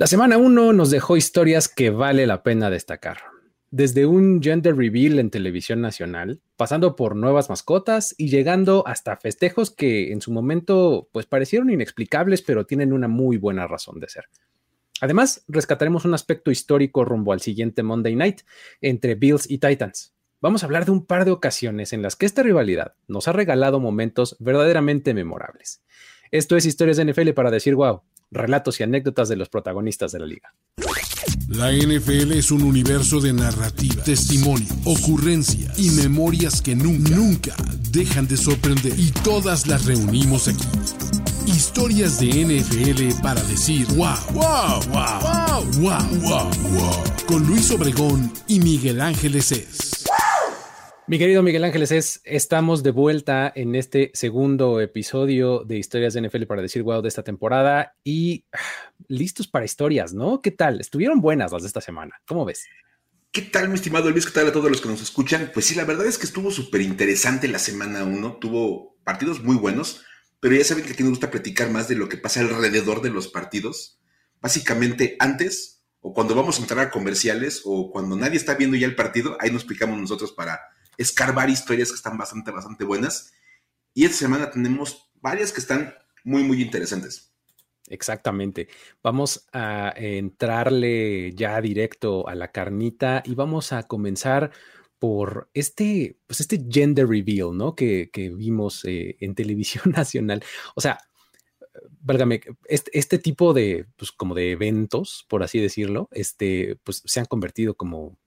La semana 1 nos dejó historias que vale la pena destacar. Desde un gender reveal en televisión nacional, pasando por nuevas mascotas y llegando hasta festejos que en su momento pues parecieron inexplicables, pero tienen una muy buena razón de ser. Además, rescataremos un aspecto histórico rumbo al siguiente Monday Night entre Bills y Titans. Vamos a hablar de un par de ocasiones en las que esta rivalidad nos ha regalado momentos verdaderamente memorables. Esto es Historias de NFL para decir wow relatos y anécdotas de los protagonistas de la liga. La NFL es un universo de narrativa, testimonio, ocurrencia y memorias que nunca, nunca dejan de sorprender. Y todas las reunimos aquí. Historias de NFL para decir wow, wow, wow, wow, wow, wow, wow. Con Luis Obregón y Miguel Ángeles es. Mi querido Miguel Ángeles, es, estamos de vuelta en este segundo episodio de Historias de NFL para decir wow de esta temporada y ah, listos para historias, ¿no? ¿Qué tal? Estuvieron buenas las de esta semana. ¿Cómo ves? ¿Qué tal, mi estimado Luis? ¿Qué tal a todos los que nos escuchan? Pues sí, la verdad es que estuvo súper interesante la semana uno. Tuvo partidos muy buenos, pero ya saben que aquí nos gusta platicar más de lo que pasa alrededor de los partidos. Básicamente, antes o cuando vamos a entrar a comerciales o cuando nadie está viendo ya el partido, ahí nos explicamos nosotros para escarbar historias que están bastante, bastante buenas. Y esta semana tenemos varias que están muy, muy interesantes. Exactamente. Vamos a entrarle ya directo a la carnita y vamos a comenzar por este, pues este gender reveal, ¿no? Que, vimos eh, en televisión nacional. O sea, válgame, este, este, tipo de, pues como de eventos, por así decirlo, este, pues se han convertido como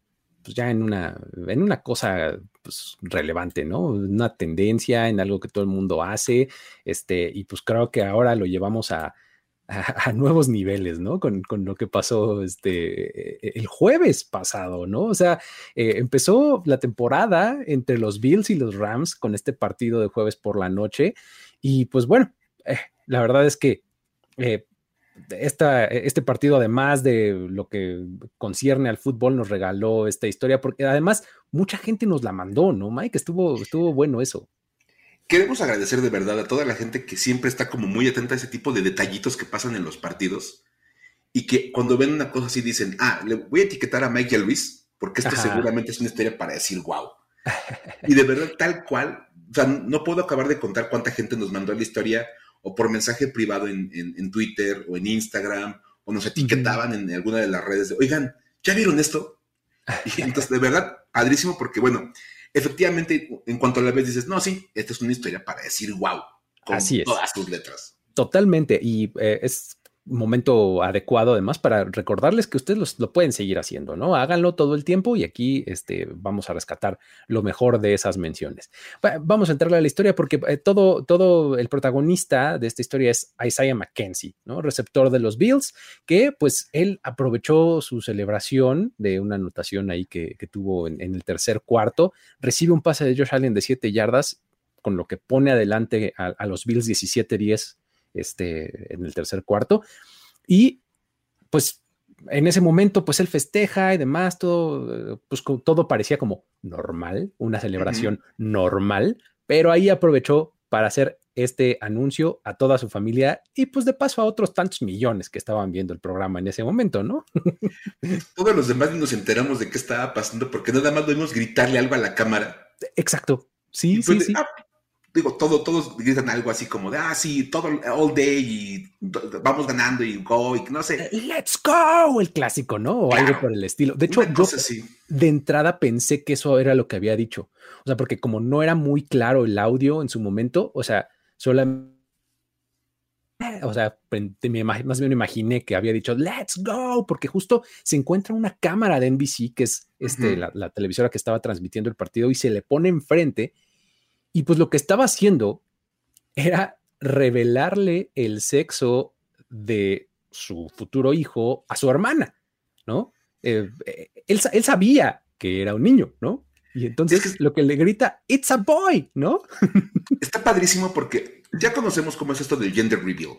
pues ya en una, en una cosa pues, relevante, ¿no? Una tendencia, en algo que todo el mundo hace, este, y pues creo que ahora lo llevamos a, a, nuevos niveles, ¿no? Con, con, lo que pasó este, e, el jueves pasado, ¿no? O sea, eh, empezó la temporada entre los Bills y los Rams con este partido de jueves por la noche, y pues bueno, eh, la verdad es que... Eh, esta, este partido, además de lo que concierne al fútbol, nos regaló esta historia, porque además mucha gente nos la mandó, ¿no, Mike? Estuvo, estuvo bueno eso. Queremos agradecer de verdad a toda la gente que siempre está como muy atenta a ese tipo de detallitos que pasan en los partidos y que cuando ven una cosa así dicen, ah, le voy a etiquetar a Mike y a Luis, porque esto seguramente es una historia para decir wow. y de verdad, tal cual, o sea, no puedo acabar de contar cuánta gente nos mandó la historia o por mensaje privado en, Twitter o en Instagram, o nos etiquetaban en alguna de las redes de, oigan, ¿ya vieron esto? Y entonces, de verdad, padrísimo, porque bueno, efectivamente, en cuanto a la vez dices, no, sí, esta es una historia para decir wow, con todas sus letras. Totalmente, y eh, es momento adecuado además para recordarles que ustedes lo pueden seguir haciendo, ¿no? Háganlo todo el tiempo y aquí este, vamos a rescatar lo mejor de esas menciones. Vamos a entrarle a la historia porque eh, todo, todo el protagonista de esta historia es Isaiah McKenzie, ¿no? Receptor de los Bills, que pues él aprovechó su celebración de una anotación ahí que, tuvo en, el tercer cuarto, recibe un pase de Josh Allen de 7 yardas, con lo que pone adelante a, a los Bills 17-10 este, en el tercer cuarto. Y pues en ese momento, pues él festeja y demás, todo, pues todo parecía como normal, una celebración normal, pero ahí aprovechó para hacer este anuncio a toda su familia y pues de paso a otros tantos millones que estaban viendo el programa en ese momento, ¿no? Todos los demás nos enteramos de qué estaba pasando porque nada más debemos gritarle algo a la cámara. Exacto. Sí, sí, sí. Ah, digo, todo, todos gritan algo así como de, ah, sí, todo, all day y vamos ganando y go, y no sé. Eh, let's go, el clásico, ¿no? O algo por el estilo. De hecho, yo de entrada pensé que eso era lo que había dicho. O sea, porque como no era muy claro el audio en su momento, o sea, solamente o sea, más bien me imaginé que había dicho, let's go, porque justo se encuentra una cámara de NBC, que es este, la, la, televisora que estaba transmitiendo el partido, y se le pone enfrente y pues lo que estaba haciendo era revelarle el sexo de su futuro hijo a su hermana, ¿no? Eh, eh, él, sabía que era un niño, ¿no? Y entonces lo que le grita, it's a boy, ¿no? Está padrísimo porque ya conocemos cómo es esto del gender reveal.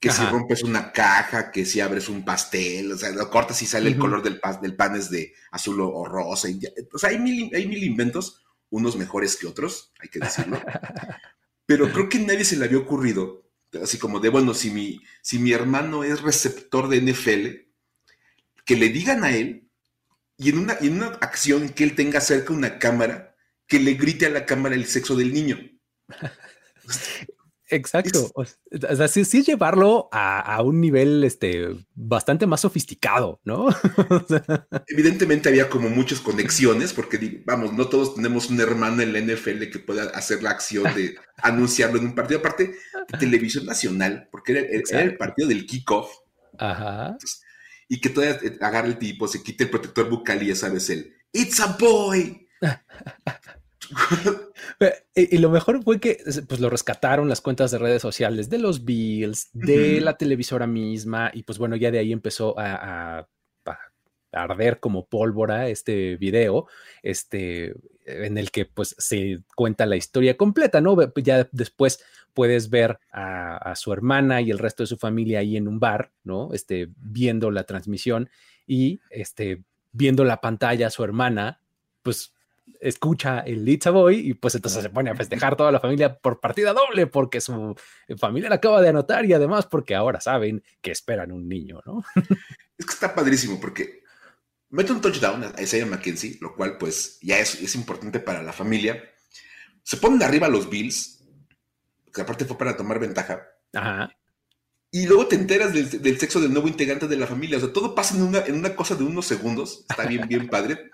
Que si rompes una caja, que si abres un pastel, o sea, lo cortas y sale el color del, del pan es de azul o, rosa. o sea, hay mil, hay mil inventos unos mejores que otros, hay que decirlo. Pero creo que nadie se le había ocurrido, así como de, bueno, si mi, si mi hermano es receptor de NFL, que le digan a él y en una, en una acción que él tenga cerca una cámara, que le grite a la cámara el sexo del niño. Exacto. o sea, sí, sí llevarlo a, un nivel este, bastante más sofisticado, ¿no? Evidentemente había como muchas conexiones, porque vamos, no todos tenemos un hermano en la NFL que pueda hacer la acción de anunciarlo en un partido, aparte de televisión nacional, porque era, el partido del kickoff. Ajá. y que todavía eh, agarra el tipo, se quite el protector bucal y ya sabes el It's a boy. y, lo mejor fue que pues lo rescataron las cuentas de redes sociales de los Bills, de la televisora misma, y pues bueno, ya de ahí empezó a, arder como pólvora este video, este, en el que pues se cuenta la historia completa, ¿no? Ya después puedes ver a, a, su hermana y el resto de su familia ahí en un bar, ¿no? Este, viendo la transmisión y este, viendo la pantalla a su hermana, pues escucha el Litza Boy y pues entonces se pone a festejar toda la familia por partida doble porque su familia la acaba de anotar y además porque ahora saben que esperan un niño, ¿no? Es que está padrísimo porque mete un touchdown a Isaiah McKenzie, lo cual pues ya es, es importante para la familia. Se ponen arriba los Bills, que aparte fue para tomar ventaja. Ajá y luego te enteras del, sexo del nuevo integrante de la familia. O sea, todo pasa en una, en una cosa de unos segundos. Está bien, bien padre.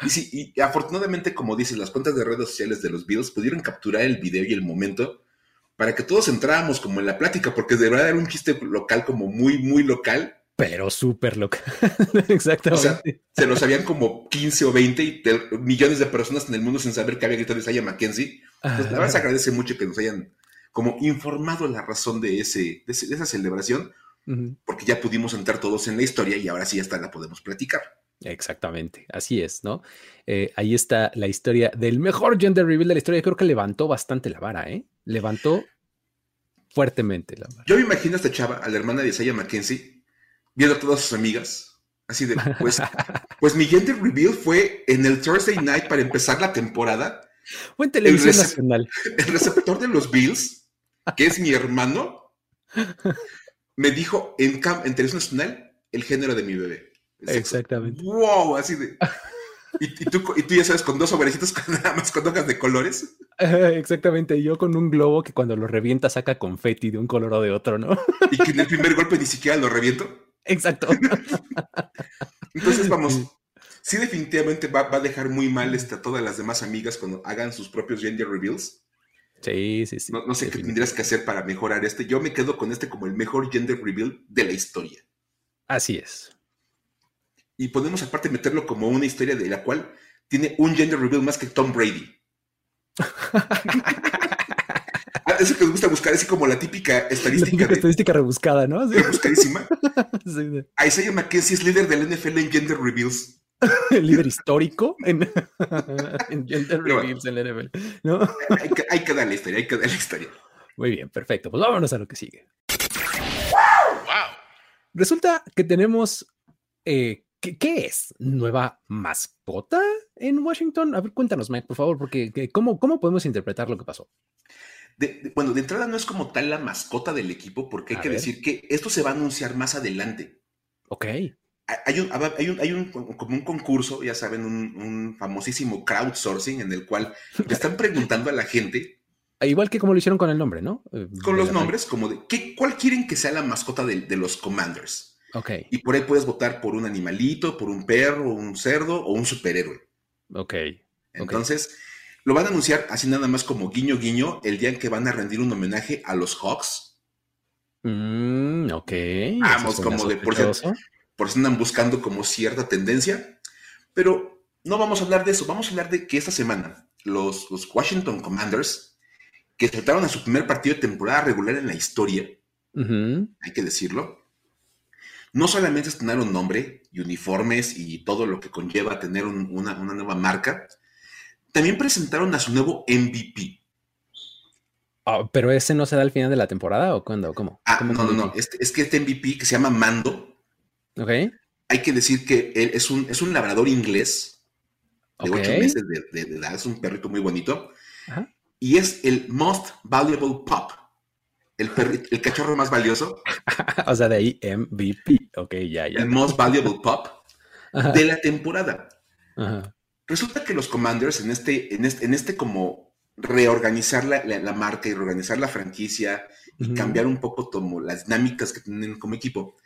Y sí, y afortunadamente, como dices, las cuentas de redes sociales de los Bills pudieron capturar el video y el momento para que todos entráramos como en la plática, porque de verdad era un chiste local como muy, muy local. Pero súper local. Exactamente. O sea, se lo sabían como 15 o 20 y millones de personas en el mundo sin saber que había gritado Isaiah McKenzie. Entonces, la verdad se agradece mucho que nos hayan como informado la razón de, ese, de, esa celebración, porque ya pudimos entrar todos en la historia y ahora sí hasta la podemos platicar. Exactamente, así es, ¿no? Eh, ahí está la historia del mejor gender reveal de la historia. Creo que levantó bastante la vara, ¿eh? Levantó fuertemente la vara. Yo me imagino a esta chava, a la hermana de Isaiah Mackenzie, viendo a todas sus amigas, así de, pues, pues mi gender reveal fue en el Thursday night para empezar la temporada. Fue en televisión nacional. El receptor de los Bills que es mi hermano, me dijo en, en televisión nacional el género de mi bebé. Exactamente. ¡Wow! Así de. Y, tú, y tú ya sabes, con dos sobrecitos, nada más con hojas de colores. Exactamente, yo con un globo que cuando lo revienta saca confeti de un color o de otro, ¿no? Y que en el primer golpe ni siquiera lo reviento. Exacto. Entonces, vamos, sí definitivamente va, a dejar muy mal este, a todas las demás amigas cuando hagan sus propios gender reveals. Sí, sí, sí. No, sé qué tendrías que hacer para mejorar este. Yo me quedo con este como el mejor gender reveal de la historia. Así es. Y podemos aparte meterlo como una historia de la cual tiene un gender reveal más que Tom Brady. Ah, eso que nos gusta buscar, así como la típica estadística. La estadística rebuscada, ¿no? Rebuscadísima. sí. Isaiah McKenzie es líder del NFL en gender reveals. líder histórico en, en Gender Reviews en NFL. ¿no? hay, que, hay que darle historia, hay que darle historia. Muy bien, perfecto. Pues vámonos a lo que sigue. Resulta que tenemos. Eh, ¿qué, es? ¿Nueva mascota en Washington? A ver, cuéntanos, Mike, por favor, porque ¿cómo, cómo podemos interpretar lo que pasó? bueno, de entrada no es como tal la mascota del equipo, porque hay que decir que esto se va a anunciar más adelante. Ok hay un, hay un, hay un, como un concurso, ya saben, un, famosísimo crowdsourcing en el cual le están preguntando a la gente. Igual que como lo hicieron con el nombre, ¿no? Eh, con los nombres, como de ¿qué, cuál quieren que sea la mascota de, los Commanders. Ok. Y por ahí puedes votar por un animalito, por un perro, un cerdo o un superhéroe. Ok. Entonces, lo van a anunciar así nada más como guiño guiño el día en que van a rendir un homenaje a los Hawks. Mm, ok. Vamos, como de por por eso andan buscando como cierta tendencia, pero no vamos a hablar de eso, vamos a hablar de que esta semana los, Washington Commanders, que trataron a su primer partido de temporada regular en la historia, hay que decirlo, no solamente estrenaron nombre y uniformes y todo lo que conlleva tener una, nueva marca, también presentaron a su nuevo MVP. Ah, pero ese no se da al final de la temporada o cuándo? ¿Cómo? Ah, no, no, no. Este, es que este MVP que se llama Mando hay que decir que él es un, es un labrador inglés de ocho meses de, edad, es un perrito muy bonito. Y es el Most Valuable Pup, el, el cachorro más valioso. o sea, de ahí MVP. Ok, ya, ya. El most valuable pup de la temporada. Resulta que los Commanders en este, en este, en este como reorganizar la, la, marca y reorganizar la franquicia y cambiar un poco como las dinámicas que tienen como equipo,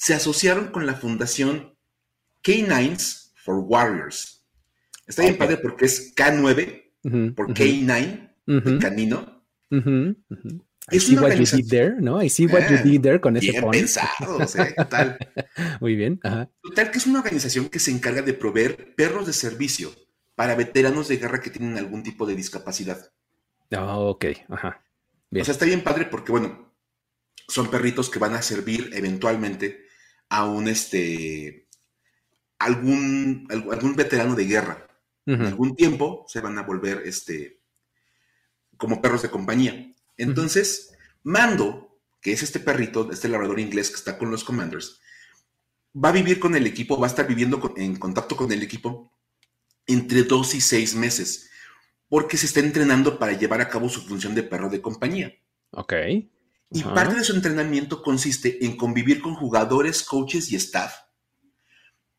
se asociaron con la fundación K9s for Warriors. Está bien padre porque es K9 por K9, el canino. I see what you did there, ¿no? I see what you did there con ese Bien pensado, o sea, tal. Muy bien. Ajá. Total, que es una organización que se encarga de proveer perros de servicio para veteranos de guerra que tienen algún tipo de discapacidad. Ah, ok, ajá. O sea, está bien padre porque, bueno, son perritos que van a servir eventualmente a un, este, algún, algún veterano de guerra. En algún tiempo se van a volver, este, como perros de compañía. Entonces, Mando, que es este perrito, este labrador inglés que está con los Commanders, va a vivir con el equipo, va a estar viviendo en contacto con el equipo entre dos y seis meses, porque se está entrenando para llevar a cabo su función de perro de compañía. Ok. Y parte de su entrenamiento consiste en convivir con jugadores, coaches y staff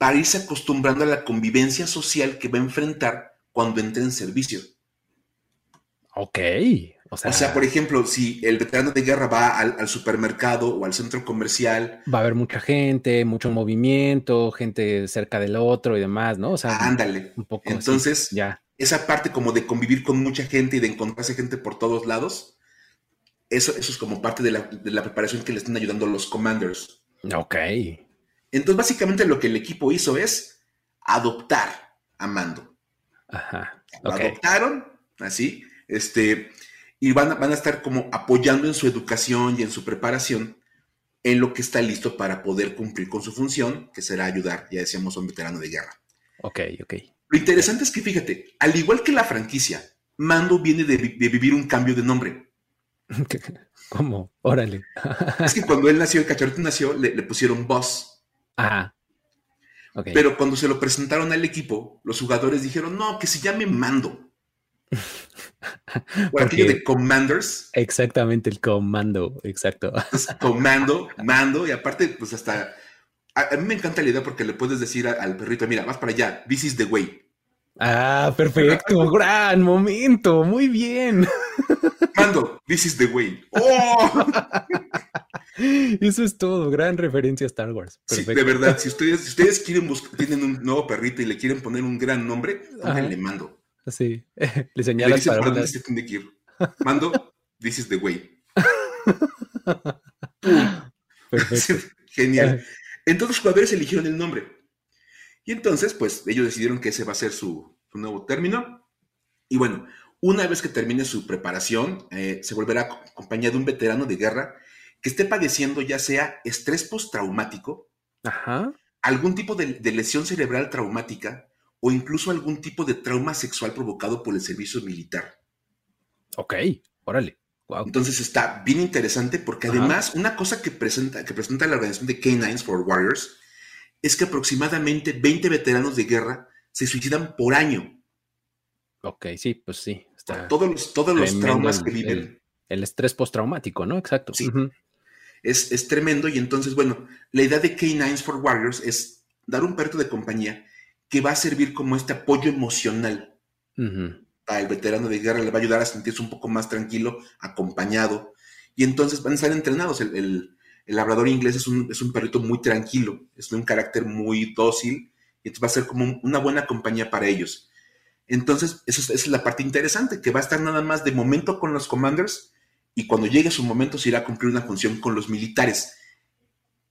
para irse acostumbrando a la convivencia social que va a enfrentar cuando entre en servicio. Ok, o sea, por ejemplo, si el veterano de guerra va al, supermercado o al centro comercial. Va a haber mucha gente, mucho movimiento, gente cerca del otro y demás, ¿no? O sea, ándale. Un poco. Entonces, ya. esa parte como de convivir con mucha gente y de encontrarse gente por todos lados, eso, eso es como parte de la, de la preparación que le están ayudando los commanders. Ok. Entonces, básicamente lo que el equipo hizo es adoptar a Mando. Ajá. Lo adoptaron, así. Este y van, van a estar como apoyando en su educación y en su preparación en lo que está listo para poder cumplir con su función, que será ayudar, ya decíamos, a un veterano de guerra. Ok, ok. Lo interesante es que, fíjate, al igual que la franquicia, Mando viene de, vivir un cambio de nombre. ¿Cómo? Órale. es que cuando él nació, el cachorrito nació, le, pusieron Boss. Ajá. Okay. Pero cuando se lo presentaron al equipo, los jugadores dijeron, no, que se llame Mando. Por aquello de commanders. Exactamente, el comando, exacto. comando, mando, y aparte, pues hasta. A, mí me encanta la idea porque le puedes decir al perrito, mira, vas para allá, this is the way. Ah, perfecto, gran momento, muy bien. Mando, this is the way. ¡Oh! Eso es todo, gran referencia a Star Wars. de verdad, si ustedes, si ustedes quieren buscar, tienen un nuevo perrito y le quieren poner un gran nombre, le mando. Sí, le señalas para dónde se tiene que ir. Mando, this is the way. Perfecto. Genial. Entonces los jugadores eligieron el nombre. Y entonces, pues, ellos decidieron que ese va a ser su, nuevo término. Y bueno, una vez que termine su preparación, eh, se volverá acompañado de un veterano de guerra que esté padeciendo ya sea estrés postraumático, algún tipo de lesión cerebral traumática o incluso algún tipo de trauma sexual provocado por el servicio militar. Ok, órale. Entonces está bien interesante porque además una cosa que presenta, que presenta la organización de K9s for Warriors es que aproximadamente 20 veteranos de guerra se suicidan por año. Ok, sí, pues sí. todos los, todos los traumas que viven. El, estrés postraumático, ¿no? Exacto. Sí. es, es, tremendo y entonces, bueno, la idea de K9s for Warriors es dar un perro de compañía que va a servir como este apoyo emocional. Para el veterano de guerra le va a ayudar a sentirse un poco más tranquilo, acompañado. Y entonces van a estar entrenados. El, labrador inglés es un, es un, perrito muy tranquilo, es de un carácter muy dócil, y entonces va a ser como una buena compañía para ellos. Entonces, eso esa es la parte interesante, que va a estar nada más de momento con los commanders, y cuando llegue su momento se irá a cumplir una función con los militares,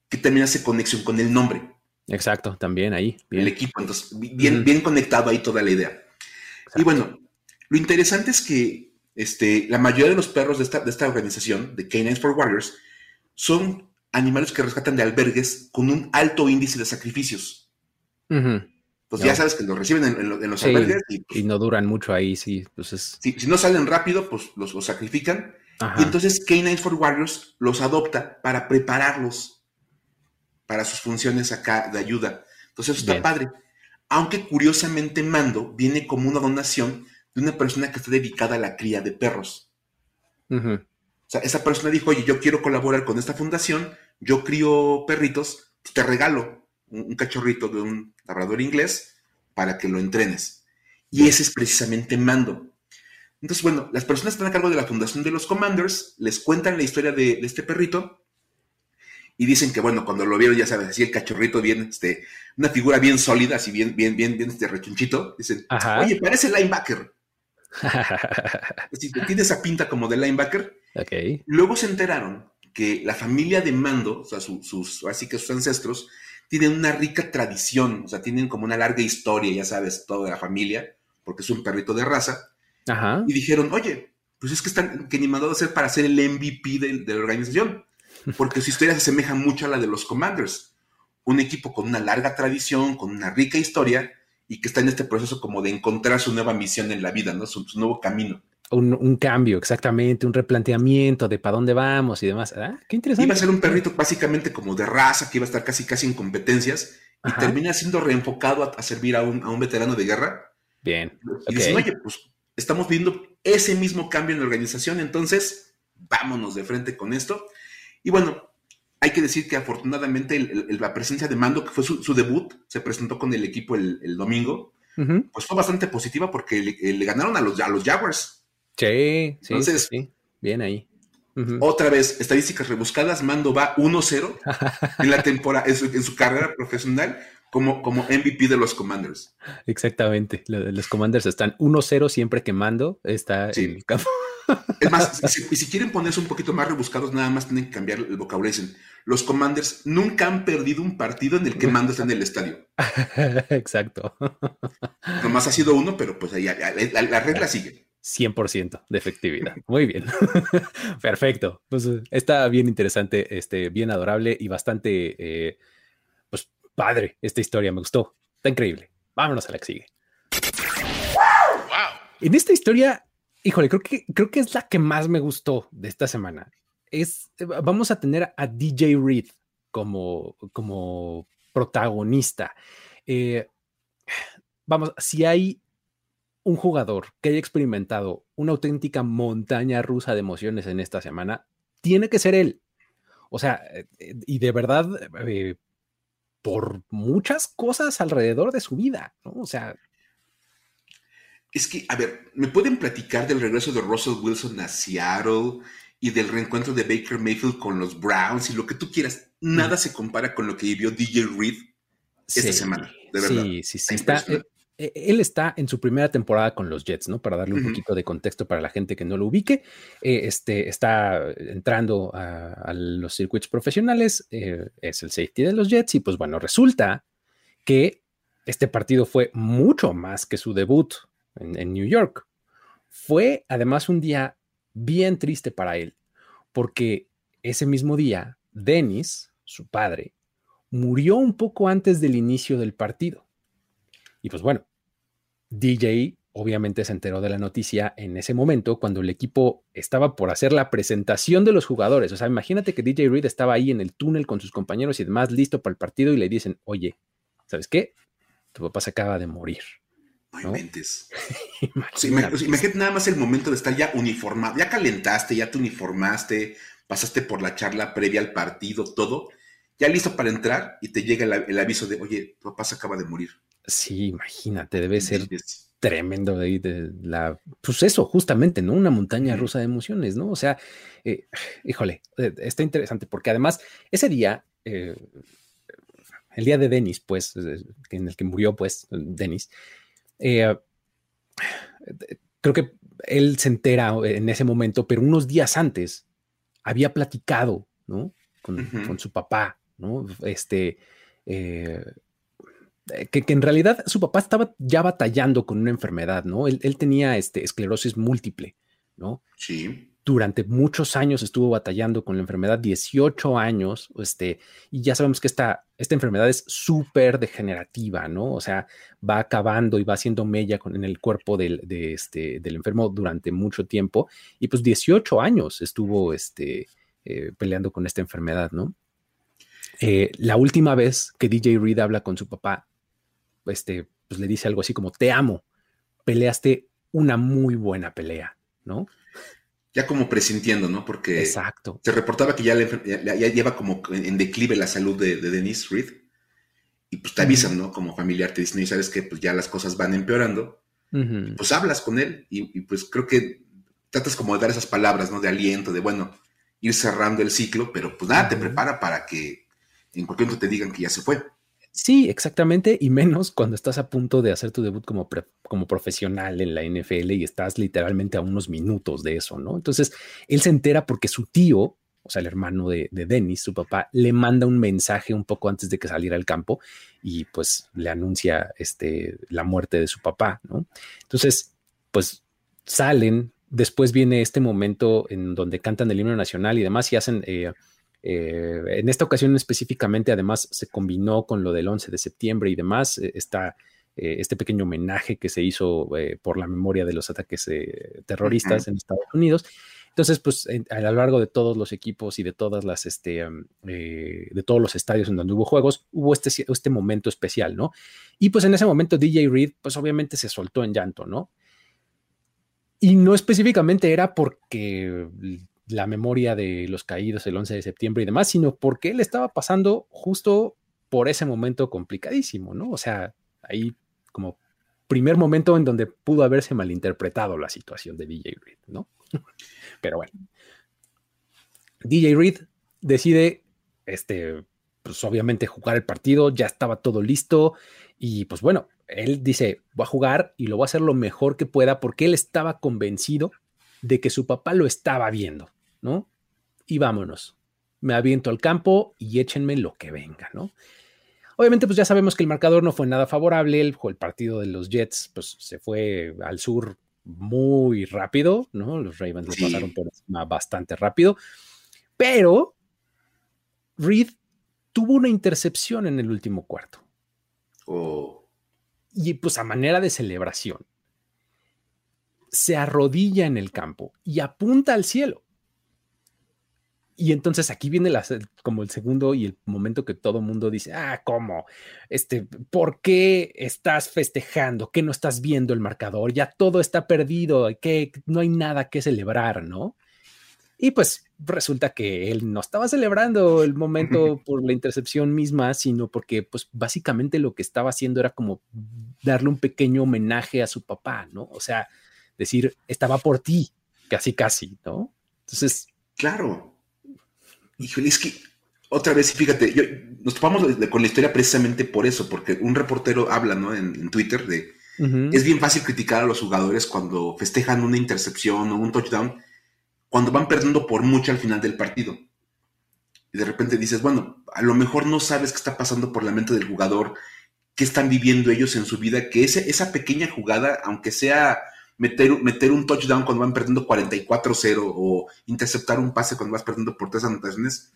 que también hace conexión con el nombre. Exacto, también ahí. El equipo, entonces, bien, bien conectado ahí toda la idea. Y bueno, lo interesante es que este, la mayoría de los perros de esta, de esta organización, de Canines for Warriors, son animales que rescatan de albergues con un alto índice de sacrificios. Pues ya sabes que los reciben en, los albergues. Y, pues, y, no duran mucho ahí, sí. Pues si, no salen rápido, pues los, sacrifican. Y entonces Canines for Warriors los adopta para prepararlos para sus funciones acá de ayuda. Entonces eso está padre. Aunque curiosamente Mando viene como una donación de una persona que está dedicada a la cría de perros. Sea, esa persona dijo, oye, yo quiero colaborar con esta fundación, yo crío perritos, te regalo un, cachorrito de un labrador inglés para que lo entrenes. Y ese es precisamente Mando. Entonces, bueno, las personas que están a cargo de la fundación de los Commanders les cuentan la historia de, este perrito y dicen que, bueno, cuando lo vieron, ya sabes, así el cachorrito bien, este, una figura bien sólida, así bien, bien, bien, bien, este rechonchito, dicen, oye, parece linebacker. tiene esa pinta como de linebacker. Okay. Luego se enteraron que la familia de Mando, o sea, sus, así que sus ancestros, tienen una rica tradición, o sea, tienen como una larga historia, ya sabes, toda la familia, porque es un perrito de raza. Ajá. Y dijeron, oye, pues es que están que ni mandado a hacer para ser el MVP de, de la organización, porque su historia se asemeja mucho a la de los Commanders. Un equipo con una larga tradición, con una rica historia, y que está en este proceso como de encontrar su nueva misión en la vida, ¿no? Su, nuevo camino. Un, cambio, exactamente, un replanteamiento de para dónde vamos y demás. Ah, qué interesante. Iba a ser un perrito básicamente como de raza, que iba a estar casi casi en competencias, y termina siendo reenfocado a, servir a un, a un, veterano de guerra. Bien. Y dicen, oye, pues estamos viendo ese mismo cambio en la organización, entonces vámonos de frente con esto. Y bueno, hay que decir que afortunadamente la presencia de Mando, que fue su, debut, se presentó con el equipo el, domingo, pues fue bastante positiva porque le, ganaron a los, a los Jaguars. Sí, sí, Entonces, sí, bien ahí. Otra vez, estadísticas rebuscadas, Mando va 1-0 en la temporada, en su, carrera profesional como, como MVP de los Commanders. Exactamente, los Commanders están 1-0 siempre que Mando está en el campo. Es más, y si, quieren ponerse un poquito más rebuscados, nada más tienen que cambiar el vocabulario. los Commanders nunca han perdido un partido en el que Mando está en el estadio. Exacto. Nomás ha sido uno, pero pues ahí la, regla sigue. 100% de efectividad. Muy bien. Perfecto. Pues está bien interesante, este, bien adorable y bastante, eh, pues padre esta historia. Me gustó. Está increíble. Vámonos a la que sigue. En esta historia híjole, creo que, creo que es la que más me gustó de esta semana. Es, eh, vamos a tener a DJ Reed como, como protagonista. Eh, vamos, si hay un jugador que haya experimentado una auténtica montaña rusa de emociones en esta semana, tiene que ser él. O sea, eh, y de verdad, por muchas cosas alrededor de su vida, ¿no? O sea, es que, a ver, ¿me pueden platicar del regreso de Russell Wilson a Seattle y del reencuentro de Baker Mayfield con los Browns y lo que tú quieras? Nada se compara con lo que vivió DJ Reed esta semana, de verdad. Sí, sí, sí. Eh, eh, él está en su primera temporada con los Jets, ¿no? Para darle un poquito de contexto para la gente que no lo ubique. Eh, este, está entrando a, los circuitos profesionales, es el safety de los Jets y pues bueno, resulta que este partido fue mucho más que su debut en, New York. Fue además un día bien triste para él, porque ese mismo día, Dennis, su padre, murió un poco antes del inicio del partido. Y pues bueno, DJ obviamente se enteró de la noticia en ese momento cuando el equipo estaba por hacer la presentación de los jugadores. O sea, imagínate que DJ Reed estaba ahí en el túnel con sus compañeros y demás listo para el partido y le dicen, oye, ¿sabes qué? Tu papá se acaba de morir. No, imagínate. nada más el momento de estar ya uniformado, ya calentaste, ya te uniformaste, pasaste por la charla previa al partido, todo, ya listo para entrar y te llega el, aviso de, oye, tu papá se acaba de morir. Sí, imagínate, debe ser tremendo de, de la, pues eso, justamente, ¿no? Una montaña rusa de emociones, ¿no? O sea, eh, híjole, eh, está interesante porque además ese día, eh, el día de Denis, pues, en el que murió, pues, Denis, creo que él se entera en ese momento, pero unos días antes había platicado, ¿no? Con, su papá, ¿no? Este, eh, que, en realidad su papá estaba ya batallando con una enfermedad, ¿no? Él, él tenía este, esclerosis múltiple, ¿no? Sí durante muchos años estuvo batallando con la enfermedad, 18 años, este, y ya sabemos que esta, esta enfermedad es súper degenerativa, ¿no? O sea, va acabando y va haciendo mella con, en el cuerpo del, de este, del enfermo durante mucho tiempo, y pues 18 años estuvo este, eh, peleando con esta enfermedad, ¿no? Eh, la última vez que DJ Reed habla con su papá, este, pues le dice algo así como, te amo, peleaste una muy buena pelea, ¿no? ya como presintiendo, ¿no? Porque Exacto. se reportaba que ya, lleva como en declive la salud de, Denise Reed. Y pues te avisan, ¿no? Como familiar te dicen, y sabes que pues ya las cosas van empeorando. Pues hablas con él y, pues creo que tratas como de dar esas palabras, ¿no? De aliento, de bueno, ir cerrando el ciclo, pero pues nada, te prepara para que en cualquier momento te digan que ya se fue. Sí, exactamente, y menos cuando estás a punto de hacer tu debut como, como profesional en la NFL y estás literalmente a unos minutos de eso, ¿no? Entonces, él se entera porque su tío, o sea, el hermano de, de Dennis, su papá, le manda un mensaje un poco antes de que saliera al campo y pues le anuncia este, la muerte de su papá, ¿no? Entonces, pues salen, después viene este momento en donde cantan el himno nacional y demás y hacen... Eh, eh, en esta ocasión específicamente, además, se combinó con lo del 11 de septiembre y demás, eh, está eh, este pequeño homenaje que se hizo por la memoria de los ataques terroristas en Estados Unidos. Entonces, pues a lo largo de todos los equipos y de todas las, este, de todos los estadios en donde hubo juegos, hubo este, este momento especial, ¿no? Y pues en ese momento DJ Reed, pues obviamente se soltó en llanto, ¿no? Y no específicamente era porque la memoria de los caídos el 11 de septiembre y demás, sino porque él estaba pasando justo por ese momento complicadísimo, ¿no? O sea, ahí como primer momento en donde pudo haberse malinterpretado la situación de DJ Reed, ¿no? Pero bueno, DJ Reed decide, este, pues obviamente jugar el partido, ya estaba todo listo y pues bueno, él dice, voy a jugar y lo voy a hacer lo mejor que pueda porque él estaba convencido de que su papá lo estaba viendo. ¿No? Y vámonos. Me aviento al campo y échenme lo que venga, ¿no? Obviamente, pues ya sabemos que el marcador no fue nada favorable. El, el partido de los Jets, pues se fue al sur muy rápido, ¿no? Los Ravens lo pasaron por encima bastante rápido. Pero Reed tuvo una intercepción en el último cuarto. Oh. Y pues a manera de celebración, se arrodilla en el campo y apunta al cielo. Y entonces aquí viene como el segundo y el momento que todo mundo dice, ah, ¿cómo? Este, ¿por qué estás festejando? ¿Qué no estás viendo el marcador? Ya todo está perdido, que no hay nada que celebrar, ¿no? Y pues resulta que él no estaba celebrando el momento por la intercepción misma, sino porque pues básicamente lo que estaba haciendo era como darle un pequeño homenaje a su papá, ¿no? O sea, decir, estaba por ti, casi, casi, ¿no? Entonces... Claro, Híjole, es que otra vez, fíjate, yo, nos topamos con la historia precisamente por eso, porque un reportero habla, ¿no? En, Twitter de, es bien fácil criticar a los jugadores cuando festejan una intercepción o un touchdown, cuando van perdiendo por mucho al final del partido. Y de repente dices, bueno, a lo mejor no sabes qué está pasando por la mente del jugador, qué están viviendo ellos en su vida, que ese, esa pequeña jugada, aunque sea meter, un touchdown cuando van perdiendo 44-0 o interceptar un pase cuando vas perdiendo por tres anotaciones,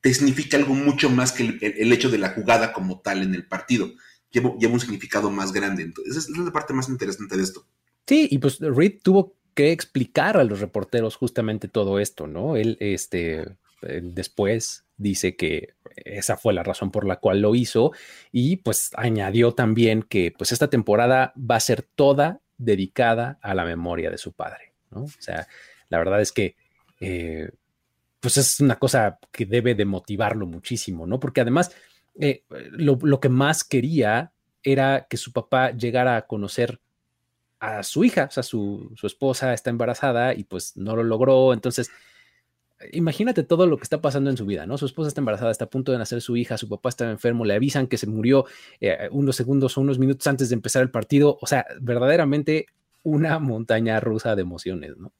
te significa algo mucho más que el, hecho de la jugada como tal en el partido. Lleva, un significado más grande. Entonces, esa es la parte más interesante de esto. Sí, y pues Reed tuvo que explicar a los reporteros justamente todo esto, ¿no? Él, este, después dice que esa fue la razón por la cual lo hizo y pues añadió también que pues esta temporada va a ser toda dedicada a la memoria de su padre, ¿no? O sea, la verdad es que, eh, pues es una cosa que debe de motivarlo muchísimo, ¿no? Porque además, eh, lo, que más quería era que su papá llegara a conocer a su hija, o sea, su, su esposa está embarazada y pues no lo logró, entonces imagínate todo lo que está pasando en su vida, ¿no? Su esposa está embarazada, está a punto de nacer su hija, su papá está enfermo, le avisan que se murió eh, unos segundos o unos minutos antes de empezar el partido. O sea, verdaderamente una montaña rusa de emociones, ¿no?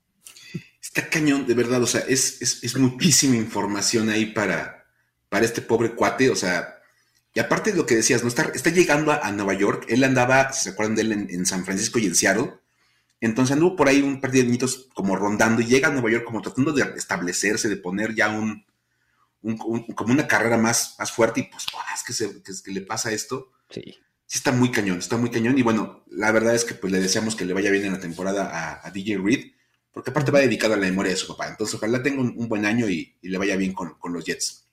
Está cañón, de verdad, o sea, es, es, muchísima información ahí para, para este pobre cuate, o sea, y aparte de lo que decías, ¿no? Está, está llegando a, Nueva York, él andaba, se acuerdan de él, en San Francisco y en Seattle, entonces anduvo por ahí un par de añitos como rondando y llega a Nueva York como tratando de establecerse, de poner ya un, como una carrera más, más fuerte y pues, es que, se, que, le pasa esto. Sí. Sí está muy cañón, está muy cañón y bueno, la verdad es que pues le deseamos que le vaya bien en la temporada a, DJ Reed, porque aparte va dedicado a la memoria de su papá. Entonces ojalá tenga un, buen año y, le vaya bien con, con los Jets.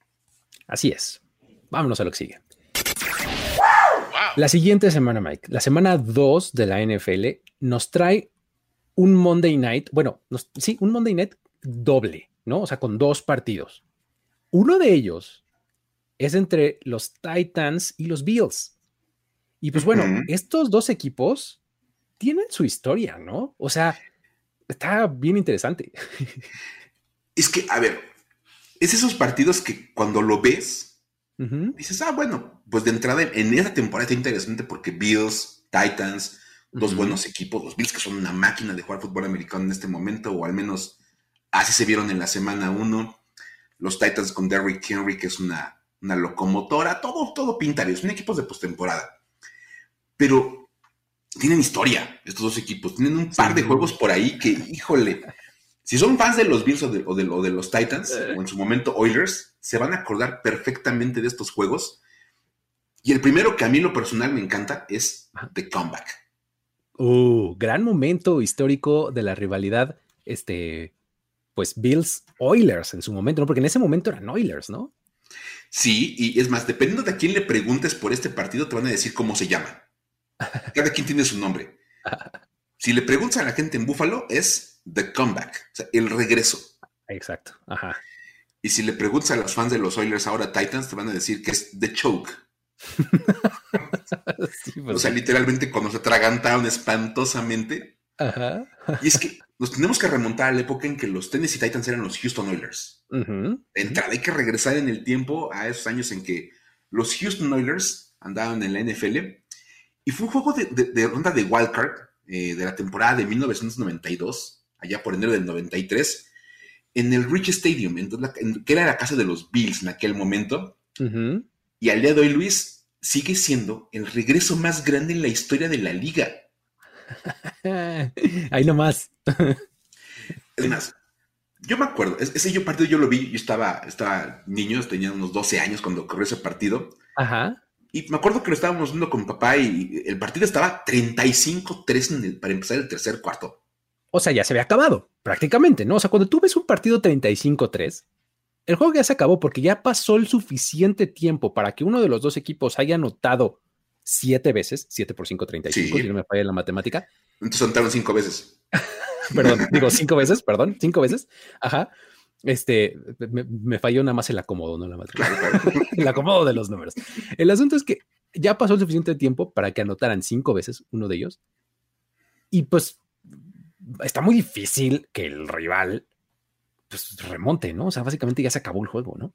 Así es. Vámonos a lo que sigue. La siguiente semana, Mike, la semana 2 de la NFL, nos trae un Monday Night, bueno, sí, un Monday Night doble, ¿no? O sea, con dos partidos. Uno de ellos es entre los Titans y los Bills. Y pues bueno, estos dos equipos tienen su historia, ¿no? O sea, está bien interesante. Es que, a ver, es esos partidos que cuando lo ves, dices, ah, bueno, pues de entrada en esa temporada está interesante porque Bills, Titans, dos buenos equipos, los Bills que son una máquina de jugar fútbol americano en este momento, o al menos así se vieron en la semana uno. Los Titans con Derrick Henry, que es una, una locomotora, todo, todo son equipos de postemporada. Pero tienen historia estos dos equipos, tienen un par de juegos por ahí que, híjole, si son fans de los Bills o de, o de los Titans, o en su momento Oilers, se van a acordar perfectamente de estos juegos. Y el primero que a mí lo personal me encanta es The Comeback. Uh, gran momento histórico de la rivalidad, este, pues Bills Oilers en su momento, ¿no? Porque en ese momento eran Oilers, ¿no? Sí, y es más, dependiendo de a quién le preguntes por este partido, te van a decir cómo se llama. Cada quien tiene su nombre. Si le preguntas a la gente en Buffalo, es The Comeback, o sea, el regreso. Exacto. Ajá. Y si le preguntas a los fans de los Oilers ahora Titans, te van a decir que es The Choke. o sea, literalmente cuando se atragantaron espantosamente. y es que nos tenemos que remontar a la época en que los Tennessee Titans eran los Houston Oilers. hay que regresar en el tiempo a esos años en que los Houston Oilers andaban en la NFL. Y fue un juego de, ronda de wildcard eh, de la temporada de 1992, allá por enero del 93, en el Rich Stadium, que era la casa de los Bills en aquel momento. Y al día de hoy, Luis, sigue siendo el regreso más grande en la historia de la liga. Ahí nomás. es más, yo me acuerdo, ese yo partido yo lo vi, yo estaba, estaba niño, tenía unos 12 años cuando ocurrió ese partido. Ajá. Y me acuerdo que lo estábamos viendo con papá y el partido estaba 35-3 para empezar el tercer cuarto. O sea, ya se había acabado, prácticamente, ¿no? O sea, cuando tú ves un partido 35-3, el juego ya se acabó porque ya pasó el suficiente tiempo para que uno de los dos equipos haya anotado siete veces, siete por cinco, 35, si no me falla la matemática. Entonces anotaron cinco veces. perdón, digo cinco veces, perdón, cinco veces. Ajá. Este, me, falló nada más el acomodo, no la matemática. el acomodo de los números. El asunto es que ya pasó el suficiente tiempo para que anotaran cinco veces uno de ellos. Y pues está muy difícil que el rival pues remonte, ¿no? O sea, básicamente ya se acabó el juego, ¿no?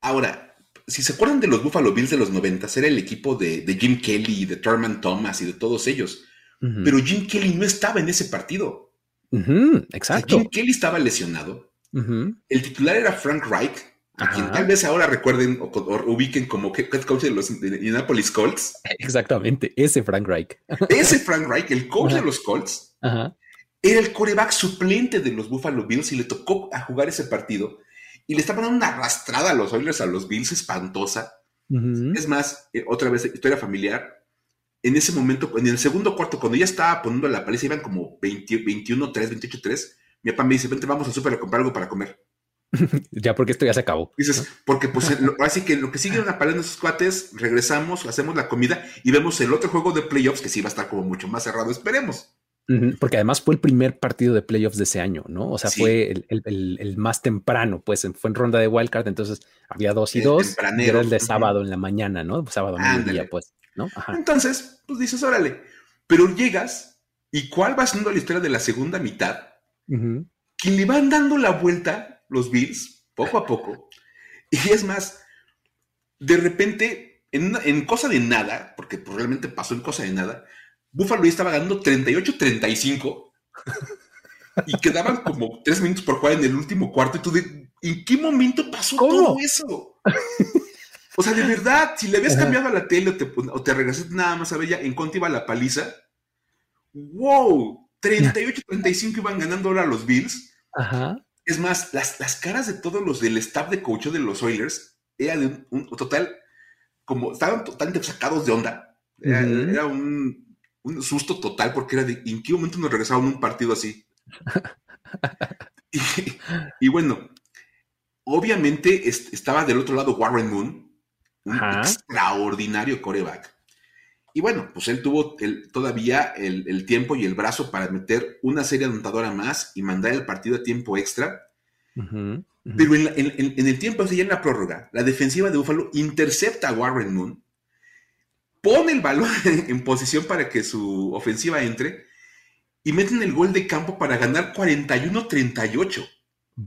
Ahora, si se acuerdan de los Buffalo Bills de los 90, era el equipo de, Jim Kelly, de Thurman Thomas y de todos ellos. Pero Jim Kelly no estaba en ese partido. exacto. Jim Kelly estaba lesionado. El titular era Frank Reich, a quien tal vez ahora recuerden o, ubiquen como head coach de los Indianapolis Colts. Exactamente, ese Frank Reich. ese Frank Reich, el coach de los Colts, Ajá era el coreback suplente de los Buffalo Bills y le tocó a jugar ese partido y le estaban dando una arrastrada a los Oilers, a los Bills, espantosa. Es más, eh, otra vez, historia familiar. En ese momento, en el segundo cuarto, cuando ya estaba poniendo la paliza, iban como 21-3, 28-3. Mi papá me dice: Vente, vamos a súper a comprar algo para comer. ya porque esto ya se acabó. Dices, porque pues así que lo que sigue una paleta de esos cuates, regresamos, hacemos la comida y vemos el otro juego de playoffs que sí va a estar como mucho más cerrado, esperemos. Porque además fue el primer partido de playoffs de ese año, ¿no? O sea, fue el, más temprano, pues fue en ronda de wildcard, entonces había dos y dos, y era el de sábado en la mañana, ¿no? Sábado en día, pues, ¿no? Entonces, pues dices, órale, pero llegas y cuál va siendo la historia de la segunda mitad, que le van dando la vuelta los Bills, poco a poco, y es más, de repente, en, en cosa de nada, porque pues, realmente pasó en cosa de nada, Buffalo estaba ganando 38-35 y quedaban como tres minutos por jugar en el último cuarto. Y tú, de, ¿en qué momento pasó todo eso? O sea, de verdad, si le habías cambiado a la tele o te, o regresaste nada más a ver ya en cuánto iba la paliza, wow, 38-35 iban ganando ahora los Bills. Es más, las, las, caras de todos los del staff de coach de los Oilers eran un, total, como estaban totalmente sacados de onda. era un un susto total porque era de en qué momento nos regresaban un partido así. y, bueno, obviamente estaba del otro lado Warren Moon, un extraordinario coreback. Y bueno, pues él tuvo todavía el, tiempo y el brazo para meter una serie anotadora más y mandar el partido a tiempo extra. Pero en, el tiempo, ya en la prórroga, la defensiva de Buffalo intercepta a Warren Moon, pone el balón en posición para que su ofensiva entre y meten el gol de campo para ganar 41-38.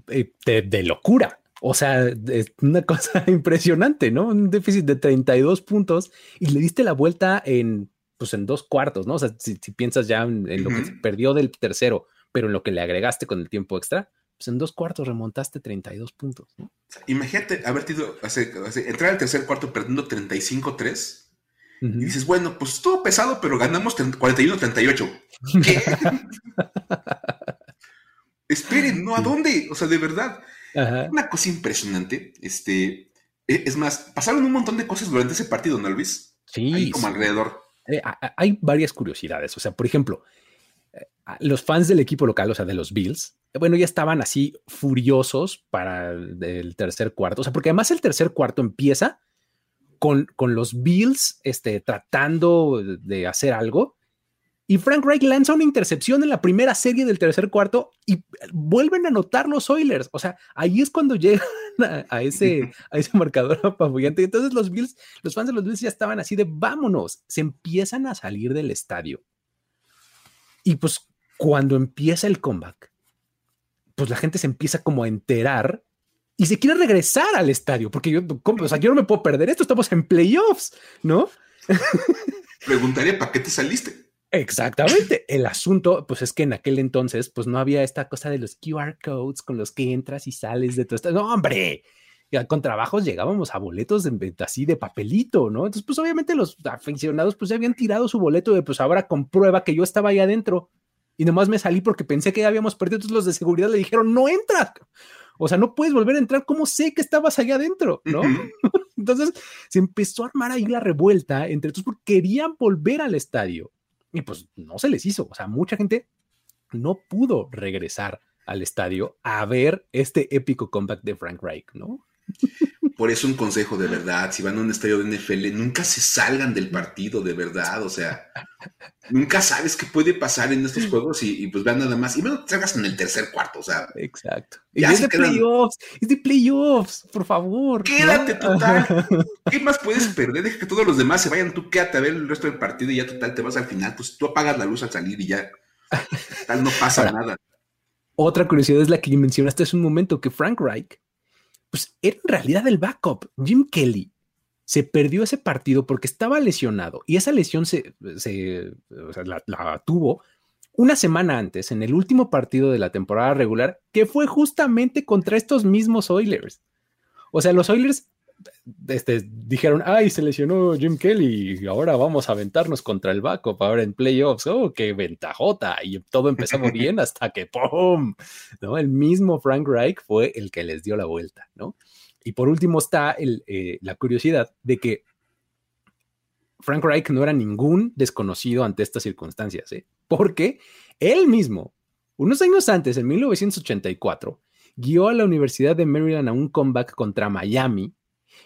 Eh, de, locura. O sea, es una cosa impresionante, ¿no? Un déficit de 32 puntos y le diste la vuelta en, pues en dos cuartos, ¿no? O sea, si, piensas ya en, lo que se perdió del tercero, pero en lo que le agregaste con el tiempo extra, pues en dos cuartos remontaste 32 puntos, ¿no? Imagínate haber tenido, entrar al tercer cuarto perdiendo 35-3 y dices, bueno, pues estuvo pesado, pero ganamos 41-38. ¿Qué? Esperen, ¿no? ¿A dónde? O sea, de verdad. Una cosa impresionante. Este, e, es más, pasaron un montón de cosas durante ese partido, ¿no, Luis? Sí. como alrededor. Eh, hay varias curiosidades. O sea, por ejemplo, eh, los fans del equipo local, o sea, de los Bills, bueno, ya estaban así furiosos para el tercer cuarto. O sea, porque además el tercer cuarto empieza con, con los Bills este, tratando de hacer algo y Frank Reich lanza una intercepción en la primera serie del tercer cuarto y vuelven a anotar los Oilers. O sea, ahí es cuando llegan a, ese, a ese marcador apabullante. Entonces los Bills, los fans de los Bills ya estaban así de vámonos. Se empiezan a salir del estadio. Y pues cuando empieza el comeback, pues la gente se empieza como a enterar y se quiere regresar al estadio, porque yo, o sea, yo no me puedo perder esto, estamos en playoffs, ¿no? Preguntaría, ¿para qué te saliste? Exactamente. El asunto, pues es que en aquel entonces, pues no había esta cosa de los QR codes con los que entras y sales de todo esto. No, hombre, con trabajos llegábamos a boletos de, así de papelito, ¿no? Entonces, pues obviamente los aficionados, pues ya habían tirado su boleto de, pues ahora comprueba que yo estaba ahí adentro. Y nomás me salí porque pensé que ya habíamos perdido. Entonces los de seguridad le dijeron, no entras. O sea, no puedes volver a entrar. ¿Cómo sé que estabas allá adentro? ¿No? Entonces se empezó a armar ahí la revuelta entre todos porque querían volver al estadio. Y pues no se les hizo. O sea, mucha gente no pudo regresar al estadio a ver este épico comeback de Frank Reich, ¿no? Por eso un consejo de verdad, si van a un estadio de NFL, nunca se salgan del partido, de verdad, o sea, nunca sabes qué puede pasar en estos juegos y, pues vean nada más, y menos te salgas en el tercer cuarto, o sea. Exacto. Y es de playoffs, es de playoffs, por favor. Quédate total. ¿Qué más puedes perder? Deja que todos los demás se vayan, tú quédate a ver el resto del partido y ya total te vas al final, pues tú apagas la luz al salir y ya, tal no pasa nada. Otra curiosidad es la que mencionaste hace un momento, que Frank Reich pues era en realidad el backup. Jim Kelly se perdió ese partido porque estaba lesionado y esa lesión se, la, tuvo una semana antes, en el último partido de la temporada regular, que fue justamente contra estos mismos Oilers. O sea, los Oilers este, dijeron, ay, se lesionó Jim Kelly y ahora vamos a aventarnos contra el backup ahora en playoffs. Oh, qué ventajota. Y todo empezó muy bien hasta que ¡pum! ¿no? El mismo Frank Reich fue el que les dio la vuelta, ¿no? Y por último está el, eh, la curiosidad de que Frank Reich no era ningún desconocido ante estas circunstancias, ¿eh? porque él mismo, unos años antes, en 1984, guió a la Universidad de Maryland a un comeback contra Miami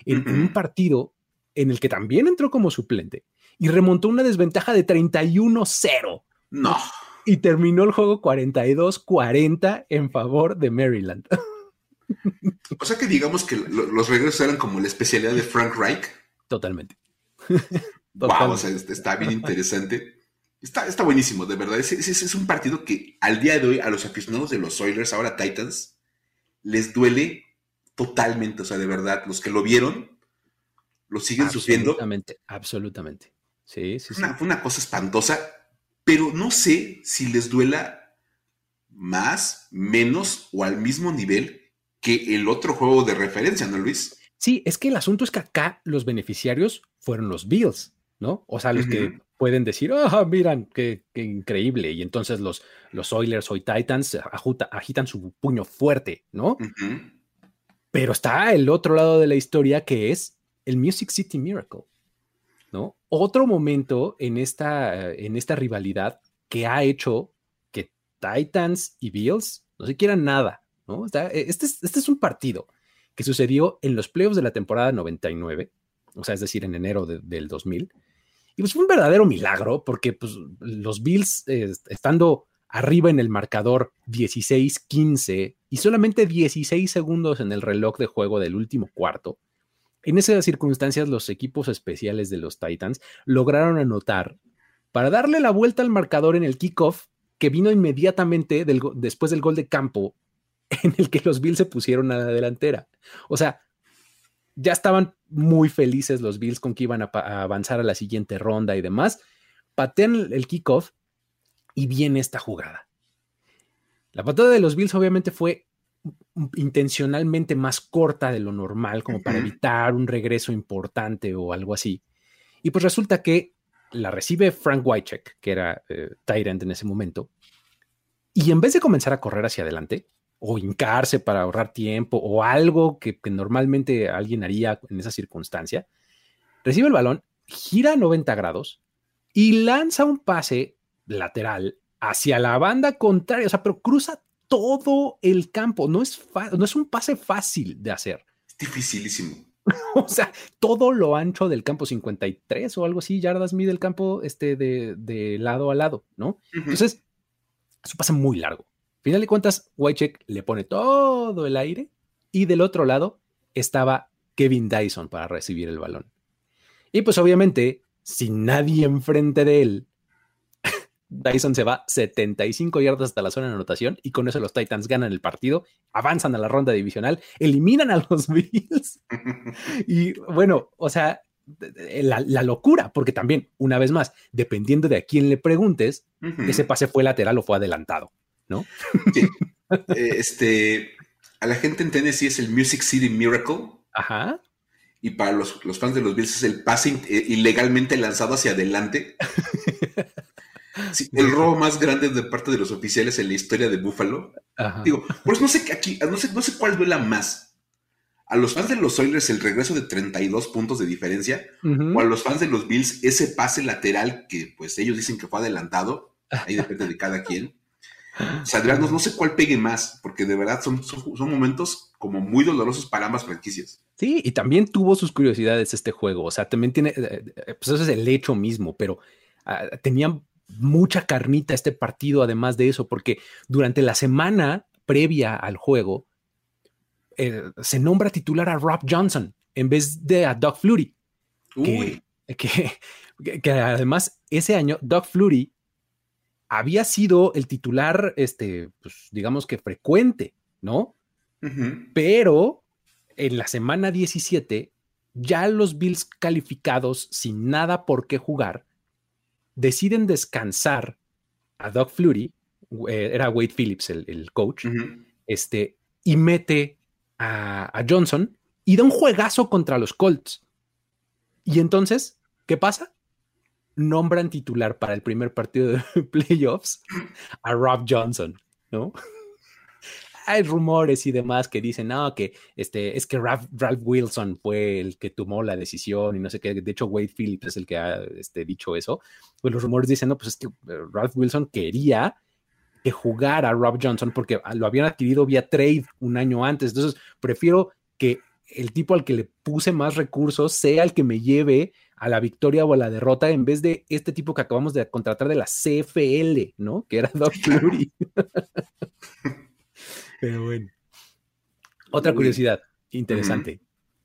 en, un partido en el que también entró como suplente y remontó una desventaja de 31-0. No. Y terminó el juego 42-40 en favor de Maryland. O sea que digamos que los regresos eran como la especialidad de Frank Reich. Totalmente. wow, o sea, este, está bien interesante. Está, está buenísimo, de verdad. Es, es, un partido que al día de hoy a los aficionados de los Oilers, ahora Titans, les duele totalmente, o sea, de verdad, los que lo vieron lo siguen sufriendo. Absolutamente, absolutamente. Sí, sí, sí. fue una cosa espantosa, pero no sé si les duela más, menos o al mismo nivel que el otro juego de referencia, ¿no, Luis? Sí, es que el asunto es que acá los beneficiarios fueron los Bills, ¿no? O sea, los que pueden decir, ah, miran, qué, increíble. Y entonces los, los Oilers o Titans agitan su puño fuerte, ¿no? Pero está el otro lado de la historia que es el Music City Miracle, ¿no? Otro momento en esta, en esta rivalidad que ha hecho que Titans y Bills no se quieran nada, ¿no? Este es, este es un partido que sucedió en los playoffs de la temporada 99, o sea, es decir, en enero del 2000, Y pues fue un verdadero milagro porque pues, los Bills, eh, estando arriba en el marcador 16-15 y solamente 16 segundos en el reloj de juego del último cuarto, en esas circunstancias los equipos especiales de los Titans lograron anotar para darle la vuelta al marcador en el kickoff que vino inmediatamente después del gol de campo en el que los Bills se pusieron a la delantera. O sea, ya estaban muy felices los Bills con que iban a, avanzar a la siguiente ronda y demás. Patean el kickoff y viene esta jugada. La patada de los Bills obviamente fue intencionalmente más corta de lo normal, como para evitar un regreso importante o algo así. Y pues resulta que la recibe Frank Wycheck, que era eh, Tyrant en ese momento, y en vez de comenzar a correr hacia adelante, o hincarse para ahorrar tiempo, o algo que, normalmente alguien haría en esa circunstancia, recibe el balón, gira 90 grados y lanza un pase lateral hacia la banda contraria, o sea, pero cruza todo el campo, no es, no es un pase fácil de hacer. Es dificilísimo. o sea, todo lo ancho del campo 53 o algo así, yardas mide el campo este, de, lado a lado, ¿no? Entonces, eso pasa muy largo. Final de cuentas, Whitecheck le pone todo el aire y del otro lado estaba Kevin Dyson para recibir el balón. Y pues obviamente, sin nadie enfrente de él, Dyson se va 75 yardas hasta la zona de anotación y con eso los Titans ganan el partido, avanzan a la ronda divisional, eliminan a los Bills. y bueno, o sea, la, locura, porque también, una vez más, dependiendo de a quién le preguntes, ese pase fue lateral o fue adelantado, ¿no? Sí. Eh, este, a la gente en Tennessee es el Music City Miracle. Ajá. Y para los, los fans de los Bills es el pase eh, ilegalmente lanzado hacia adelante. el robo más grande de parte de los oficiales en la historia de Buffalo. Digo, pues no sé aquí, no sé, no sé cuál duela más. A los fans de los Oilers el regreso de 32 puntos de diferencia, o a los fans de los Bills ese pase lateral que pues ellos dicen que fue adelantado, ahí depende de cada quien. Saldrán, no, sé cuál pegue más, porque de verdad son, son, momentos como muy dolorosos para ambas franquicias. Sí, y también tuvo sus curiosidades este juego, o sea, también tiene, eh, eh, pues eso es el hecho mismo, pero ah, tenían mucha carnita este partido, además de eso, porque durante la semana previa al juego eh, se nombra titular a Rob Johnson en vez de a Doug Flurry. Que, que, además ese año Doug Flurry había sido el titular, este, pues, digamos que frecuente, ¿no? Pero en la semana 17, ya los Bills calificados sin nada por qué jugar, deciden descansar a Doug Flurry, eh, era Wade Phillips el, coach, este, y mete a, Johnson y da un juegazo contra los Colts. Y entonces, ¿qué pasa? Nombran titular para el primer partido de playoffs a Rob Johnson, ¿no? Hay rumores y demás que dicen, no, que este, es que Ralph, Wilson fue el que tomó la decisión y no sé qué. De hecho, Wade Phillips es el que ha este, dicho eso. Pues los rumores dicen, no, pues es que eh, Ralph Wilson quería que jugara a Rob Johnson porque lo habían adquirido vía trade un año antes. Entonces, prefiero que el tipo al que le puse más recursos sea el que me lleve a la victoria o a la derrota en vez de este tipo que acabamos de contratar de la CFL, ¿no? Que era Doug Flurry. Pero bueno. Otra curiosidad interesante.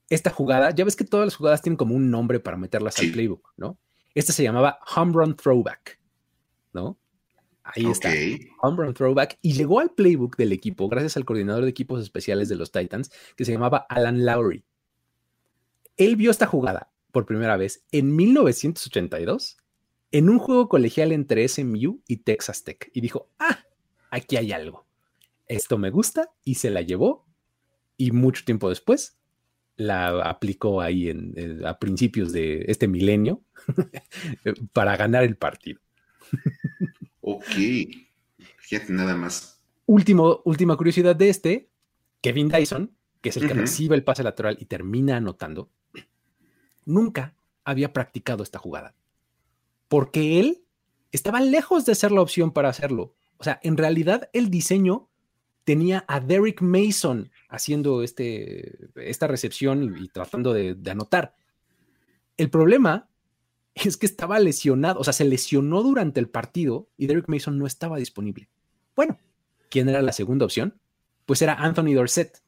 Esta jugada, ya ves que todas las jugadas tienen como un nombre para meterlas al playbook, ¿no? Esta se llamaba Home Run Throwback, ¿no? Ahí está. Home Run Throwback. Y llegó al playbook del equipo gracias al coordinador de equipos especiales de los Titans, que se llamaba Alan Lowry. Él vio esta jugada por primera vez en 1982 en un juego colegial entre SMU y Texas Tech y dijo, ah, aquí hay algo esto me gusta y se la llevó y mucho tiempo después la aplicó ahí en, a principios de este milenio para ganar el partido. ok, fíjate nada más. Último, última curiosidad de este, Kevin Dyson, que es el que recibe el pase lateral y termina anotando, nunca había practicado esta jugada, porque él estaba lejos de ser la opción para hacerlo. O sea, en realidad el diseño tenía a Derek Mason haciendo este, esta recepción y, tratando de, anotar. El problema es que estaba lesionado, o sea, se lesionó durante el partido y Derek Mason no estaba disponible. Bueno, ¿quién era la segunda opción? Pues era Anthony Dorset,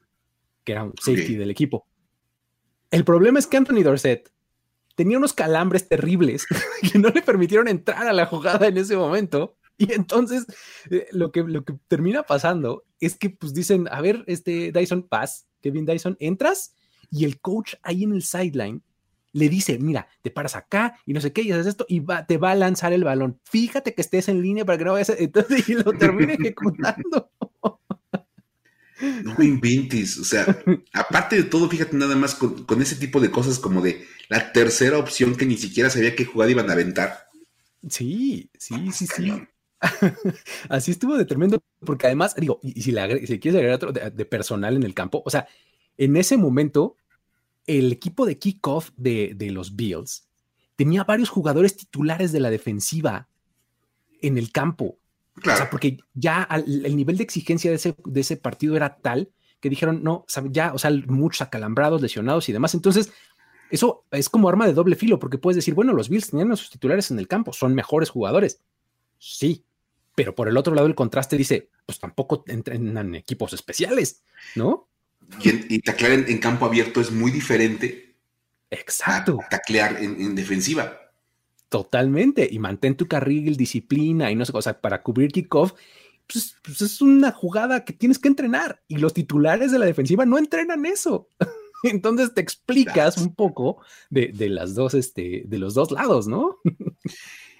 que era un safety del equipo. El problema es que Anthony Dorset tenía unos calambres terribles que no le permitieron entrar a la jugada en ese momento. Y entonces eh, lo, que, lo que termina pasando es que pues dicen, a ver, este Dyson, paz, Kevin Dyson, entras y el coach ahí en el sideline le dice, mira, te paras acá y no sé qué, y haces esto, y va, te va a lanzar el balón. Fíjate que estés en línea para que no vayas a... Entonces, y lo termine ejecutando. No me inventes, o sea, aparte de todo, fíjate nada más con, ese tipo de cosas como de la tercera opción que ni siquiera sabía qué jugada iban a aventar. Sí, sí, sí, sí. Así estuvo de tremendo, porque además, digo, y, si, le si quieres agregar otro de, personal en el campo, o sea, en ese momento, el equipo de kickoff de, de los Bills tenía varios jugadores titulares de la defensiva en el campo. O sea, porque ya el nivel de exigencia de ese, de ese partido era tal que dijeron, no, ya, o sea, muchos acalambrados, lesionados y demás. Entonces, eso es como arma de doble filo, porque puedes decir, bueno, los Bills tenían a sus titulares en el campo, son mejores jugadores. Sí, pero por el otro lado el contraste dice, pues tampoco entrenan equipos especiales, ¿no? Y, taclear en, campo abierto es muy diferente. Exacto. taclear en, defensiva. Totalmente. Y mantén tu carril, disciplina y no sé, o sea, para cubrir kickoff, pues, pues, es una jugada que tienes que entrenar. Y los titulares de la defensiva no entrenan eso. Entonces te explicas un poco de, las dos, este, de los dos lados, ¿no?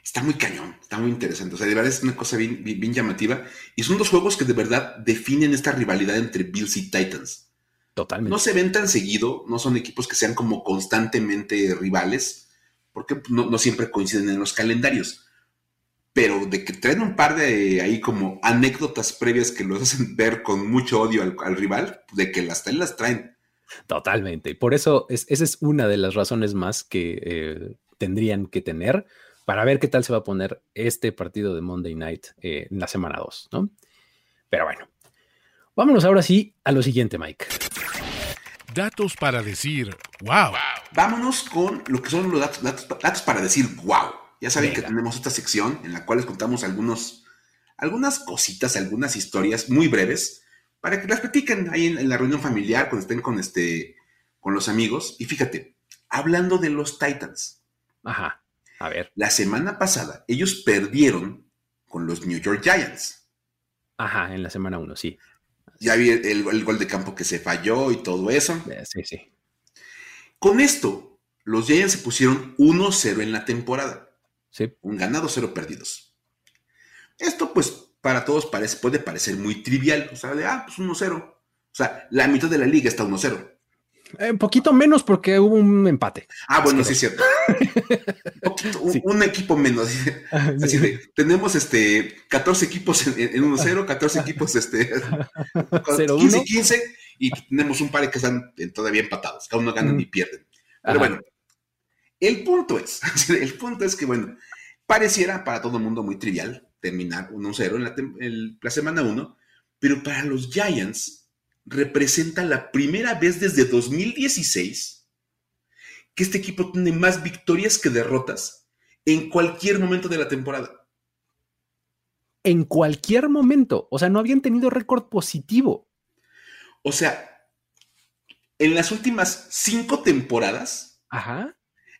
está muy cañón, está muy interesante. O sea, de verdad es una cosa bien, bien, llamativa. Y son dos juegos que de verdad definen esta rivalidad entre Bills y Titans. Totalmente. No se ven tan seguido, no son equipos que sean como constantemente rivales, porque no, siempre coinciden en los calendarios. Pero de que traen un par de ahí como anécdotas previas que los hacen ver con mucho odio al, rival, de que las traen, las traen. Totalmente. Por eso esa es una de las razones más que eh, tendrían que tener para ver qué tal se va a poner este partido de Monday Night eh, en la semana 2, ¿no? Pero bueno, vámonos ahora sí a lo siguiente, Mike. Datos para decir wow. Vámonos con lo que son los datos, para decir wow. Ya saben que tenemos esta sección en la cual les contamos algunos, algunas cositas, algunas historias muy breves para que las platiquen ahí en, en, la reunión familiar cuando estén con, este, con los amigos. Y fíjate, hablando de los Titans. Ajá. A ver. La semana pasada, ellos perdieron con los New York Giants. Ajá, en la semana 1, sí. Ya vi el, gol de campo que se falló y todo eso. Eh, sí, sí. Con esto, los Giants se pusieron 1-0 en la temporada. Sí. Un ganado, cero perdidos. Esto, pues, para todos parece, puede parecer muy trivial. O sea, de, ah, pues 1-0. O sea, la mitad de la liga está 1-0. Eh, un poquito menos porque hubo un empate. Ah, bueno, sí es cierto. un, equipo menos. Así tenemos este 14 equipos en, 1-0, 14 equipos este 15 15 y tenemos un par que están todavía empatados. Cada uno gana ni pierden. Pero bueno, el punto es, el punto es que bueno, pareciera para todo el mundo muy trivial terminar 1-0 en la, en la semana 1, pero para los Giants representa la primera vez desde 2016 que este equipo tiene más victorias que derrotas en cualquier momento de la temporada. En cualquier momento. O sea, no habían tenido récord positivo. O sea, en las últimas cinco temporadas, Ajá.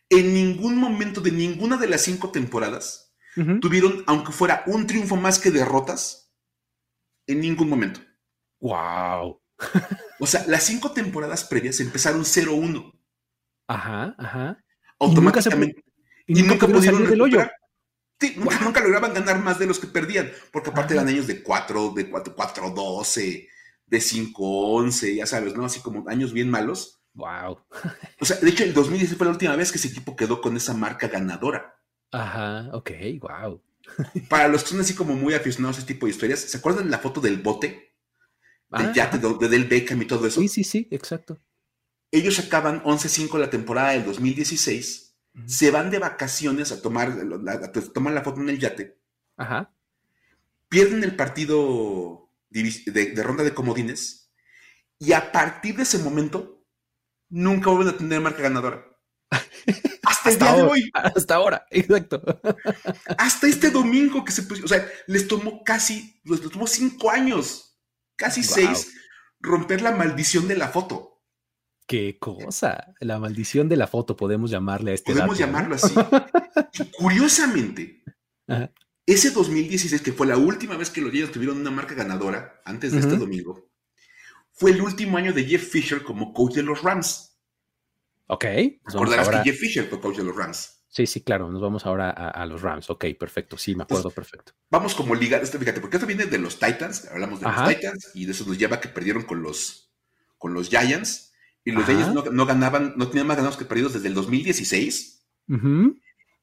en ningún momento de ninguna de las cinco temporadas tuvieron, aunque fuera un triunfo más que derrotas, en ningún momento. ¡Wow! O sea, las cinco temporadas previas empezaron 0-1. Ajá, ajá. Automáticamente. Y nunca, pudieron del hoyo. Sí, nunca, lograban ganar más de los que perdían, porque aparte eran años de 4, de 4, 4, 12, de 5, 11, ya sabes, ¿no? Así como años bien malos. Wow. o sea, de hecho, el 2010 fue la última vez que ese equipo quedó con esa marca ganadora. Ajá, ok, wow. Para los que son así como muy aficionados a ese tipo de historias, ¿se acuerdan la foto del bote? De yate, de, Del Beckham y todo eso. Sí, sí, sí, exacto. Ellos acaban 11-5 la temporada del 2016, se van de vacaciones a tomar, la, la foto en el yate. Ajá. Pierden el partido de, ronda de comodines y a partir de ese momento nunca vuelven a tener marca ganadora. Hasta, el día de hoy. Hasta ahora, exacto. Hasta este domingo que se puso, o sea, les tomó casi, les tomó cinco años, casi seis, romper la maldición de la foto. Qué cosa, la maldición de la foto, podemos llamarle a este. Podemos llamarlo así. y curiosamente, ese 2016, que fue la última vez que los Giants tuvieron una marca ganadora, antes de este domingo, fue el último año de Jeff Fisher como coach de los Rams. Ok. Recordarás que Jeff Fisher fue coach de los Rams. Sí, sí, claro. Nos vamos ahora a, los Rams. Ok, perfecto. Sí, me acuerdo perfecto. Vamos como ligar, este, fíjate, porque esto viene de los Titans. Hablamos de los Titans y de eso nos lleva que perdieron con los, con los Giants. Y los Giants no, ganaban, no tenían más ganados que perdidos desde el 2016.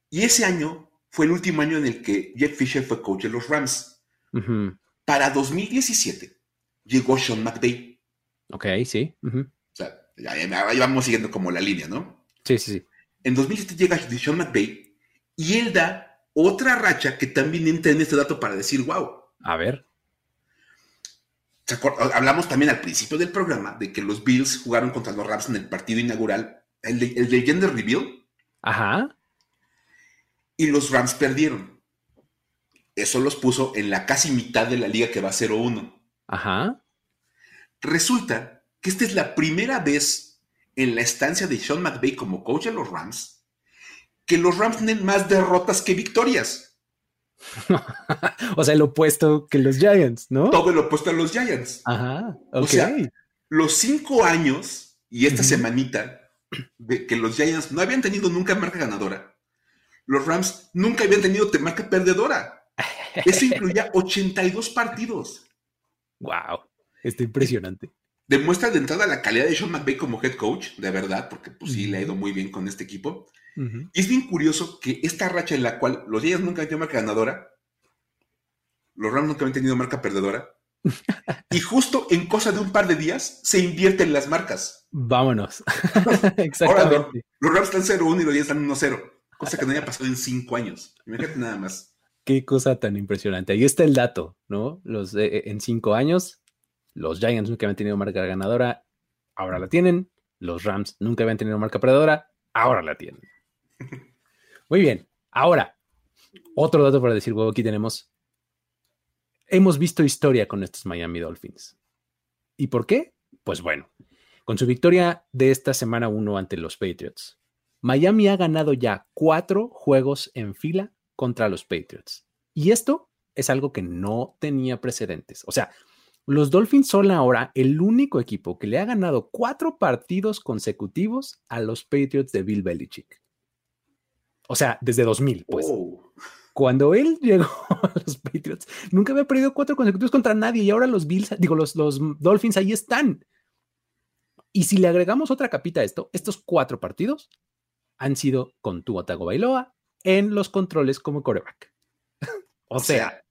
Y ese año fue el último año en el que Jeff Fisher fue coach de los Rams. Para 2017 llegó Sean McVay. Ok, sí. O sea, ahí vamos siguiendo como la línea, ¿no? Sí, sí, sí. En 2007 llega Sean McVay y él da otra racha que también entra en este dato para decir, wow. A ver. Hablamos también al principio del programa de que los Bills jugaron contra los Rams en el partido inaugural, el de, el de Gender Reveal. Ajá y los Rams perdieron. Eso los puso en la casi mitad de la liga que va 0-1. Ajá. Resulta que esta es la primera vez en la estancia de Sean McVay como coach de los Rams que los Rams tienen más derrotas que victorias. o sea, el opuesto que los Giants, ¿no? Todo el opuesto a los Giants. Ajá. O sea, los cinco años y esta semanita de que los Giants no habían tenido nunca marca ganadora los Rams nunca habían tenido marca perdedora. Eso incluía 82 partidos. Wow, está impresionante. Demuestra de entrada la calidad de Sean McVay como head coach, de verdad, porque pues sí le ha ido muy bien con este equipo. Y es bien curioso que esta racha en la cual los Giants nunca han tenido marca ganadora, los Rams nunca habían tenido marca perdedora, y justo en cosa de un par de días se invierten las marcas. Vámonos. Exactamente. los, Rams están 0-1 y los Giants están 1-0. Cosa que no haya pasado en cinco años. Imagínate nada más. Qué cosa tan impresionante. Ahí está el dato, ¿no? Los, eh, eh, en cinco años, los Giants nunca habían tenido marca ganadora, ahora la tienen. Los Rams nunca habían tenido marca perdedora, ahora la tienen. Muy bien. Ahora, otro dato para decir, huevo, aquí tenemos. Hemos visto historia con estos Miami Dolphins. ¿Y por qué? Pues bueno, con su victoria de esta semana 1 ante los Patriots, Miami ha ganado ya cuatro juegos en fila contra los Patriots. Y esto es algo que no tenía precedentes. O sea, los Dolphins son ahora el único equipo que le ha ganado cuatro partidos consecutivos a los Patriots de Bill Belichick. O sea, desde 2000, pues. Cuando él llegó a los Patriots, nunca había perdido cuatro consecutivos contra nadie y ahora los Bills, digo, los, los Dolphins ahí están. Y si le agregamos otra capita a esto, estos cuatro partidos han sido con tu Bailoa en los controles como coreback. o sea,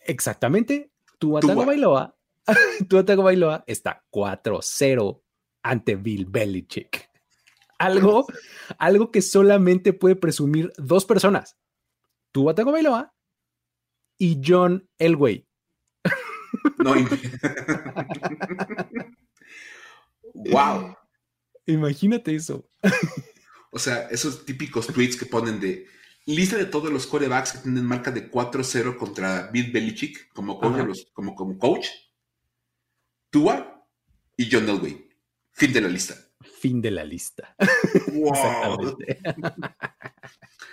exactamente, tu Bailoa, tu Bailoa está 4-0 ante Bill Belichick. Algo, algo que solamente puede presumir dos personas. Tu Bailoa y John Elway. No. wow. Imagínate eso. O sea, esos típicos tweets que ponen de lista de todos los corebacks que tienen marca de 4-0 contra Bill Belichick como coach, como, como coach, Tua y John Elway. Fin de la lista. Fin de la lista. Wow.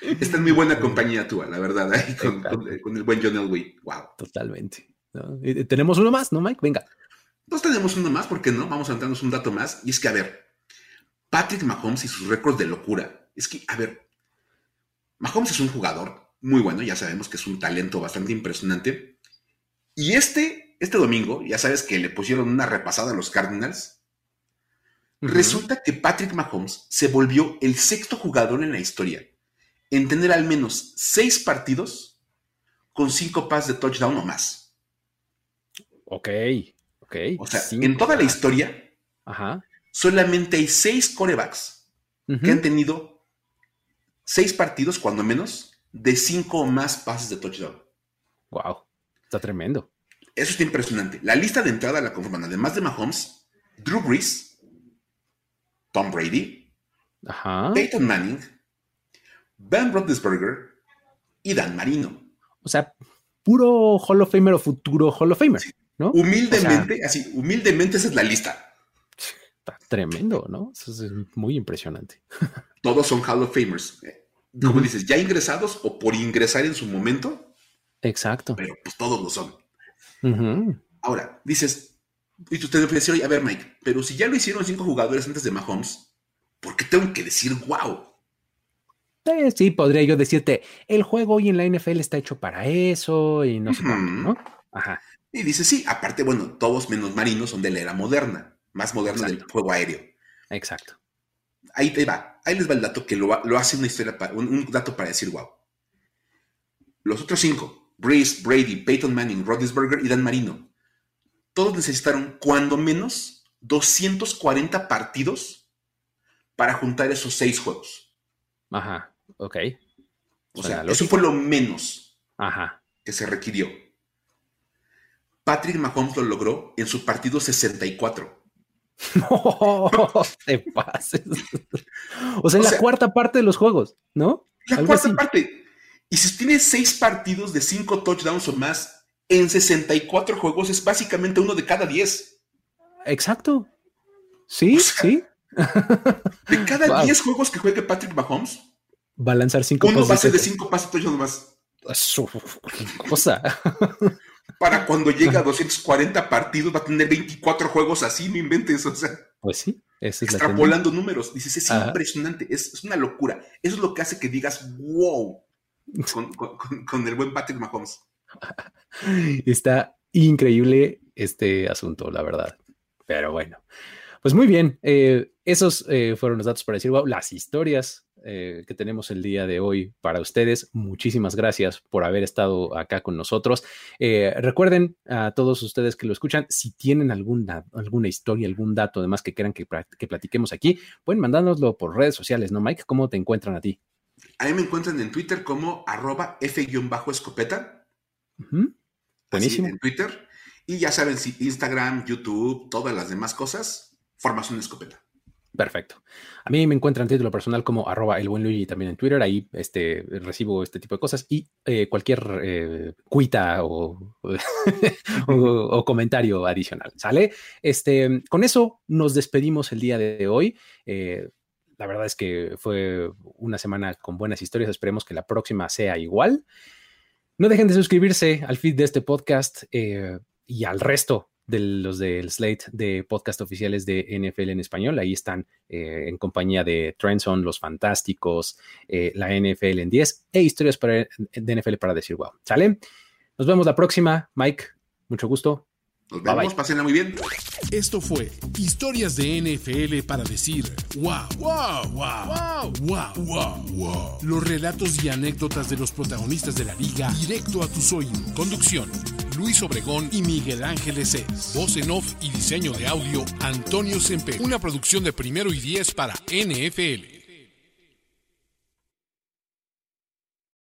Está en muy buena compañía, Tua, la verdad, con, el buen John Elway. Wow. Totalmente. Tenemos uno más, ¿no, Mike? Venga. Pues tenemos uno más, ¿por qué no? Vamos a entrarnos un dato más. Y es que, a ver, Patrick Mahomes y sus récords de locura. Es que, a ver, Mahomes es un jugador muy bueno, ya sabemos que es un talento bastante impresionante. Y este, este domingo, ya sabes que le pusieron una repasada a los Cardinals. Resulta que Patrick Mahomes se volvió el sexto jugador en la historia en tener al menos seis partidos con cinco pases de touchdown o más. Ok, ok. O sea, en toda la historia, Ajá solamente hay seis corebacks que han tenido seis partidos, cuando menos, de cinco o más pases de touchdown. Wow, está tremendo. Eso está impresionante. La lista de entrada la conforman, además de Mahomes, Drew Brees, Tom Brady, Peyton Manning, Ben Roethlisberger y Dan Marino. O sea, puro Hall of Famer o futuro Hall of Famer, ¿no? Humildemente, así, humildemente esa es la lista. Está tremendo, ¿no? Eso es muy impresionante. Todos son Hall of Famers. Como dices, ya ingresados o por ingresar en su momento. Exacto. Pero pues todos lo son. Ahora, dices, y usted me puede decir, oye, a ver, Mike, pero si ya lo hicieron cinco jugadores antes de Mahomes, ¿por qué tengo que decir wow? Eh, sí, podría yo decirte, el juego hoy en la NFL está hecho para eso y no sé cuánto, ¿no? Ajá. Y dice, sí, aparte, bueno, todos menos marinos son de la era moderna, más moderna del juego aéreo. Exacto. Ahí te va, ahí les va el dato que lo, hace una historia, para, un, dato para decir wow. Los otros cinco, Breeze, Brady, Peyton Manning, Rodgers-Burger y Dan Marino, todos necesitaron cuando menos 240 partidos para juntar esos seis juegos. Ajá. Ok. O sea, eso fue lo menos que se requirió. Patrick Mahomes lo logró en su partido 64. No te pases. O sea, en la cuarta parte de los juegos, ¿no? La cuarta parte. Y si tiene seis partidos de cinco touchdowns o más en 64 juegos, es básicamente uno de cada diez. Exacto. Sí, sí. De cada diez juegos que juegue Patrick Mahomes, va a lanzar cinco Uno pase de cinco pases nomás. cosa. Para cuando llegue a 240 partidos va a tener 24 juegos así, no inventes, o sea. Pues sí, es extrapolando números. Dices, es impresionante, es, una locura. Eso es lo que hace que digas, wow, con, el buen Patrick Mahomes. Está increíble este asunto, la verdad. Pero bueno, pues muy bien. Eh, esos eh, fueron los datos para decir, wow, las historias eh, que tenemos el día de hoy para ustedes. Muchísimas gracias por haber estado acá con nosotros. Eh, recuerden a todos ustedes que lo escuchan, si tienen alguna, alguna historia, algún dato además que quieran que, platiquemos aquí, pueden mandárnoslo por redes sociales, ¿no, Mike? ¿Cómo te encuentran a ti? A mí me encuentran en Twitter como arroba F-escopeta. Buenísimo. en Twitter. Y ya saben, si Instagram, YouTube, todas las demás cosas, formación escopeta. Perfecto. A mí me encuentran título personal como arroba el buen Luigi también en Twitter. Ahí este, recibo este tipo de cosas y eh, cualquier eh, cuita o, comentario adicional. ¿Sale? Este, con eso nos despedimos el día de hoy. Eh, la verdad es que fue una semana con buenas historias. Esperemos que la próxima sea igual. No dejen de suscribirse al feed de este podcast y al resto de los del slate de podcast oficiales de NFL en español. Ahí están eh, en compañía de Trendson, Los Fantásticos, eh, la NFL en 10 e historias para, de NFL para decir wow. ¿Sale? Nos vemos la próxima. Mike, mucho gusto. Nos vemos, pásenla muy bien. Esto fue Historias de NFL para decir wow, wow, wow, wow, wow, wow, Los relatos y anécdotas de los protagonistas de la liga directo a tus oídos. Conducción, Luis Obregón y Miguel Ángeles Es. Voz en off y diseño de audio, Antonio Sempe. Una producción de primero y diez para NFL.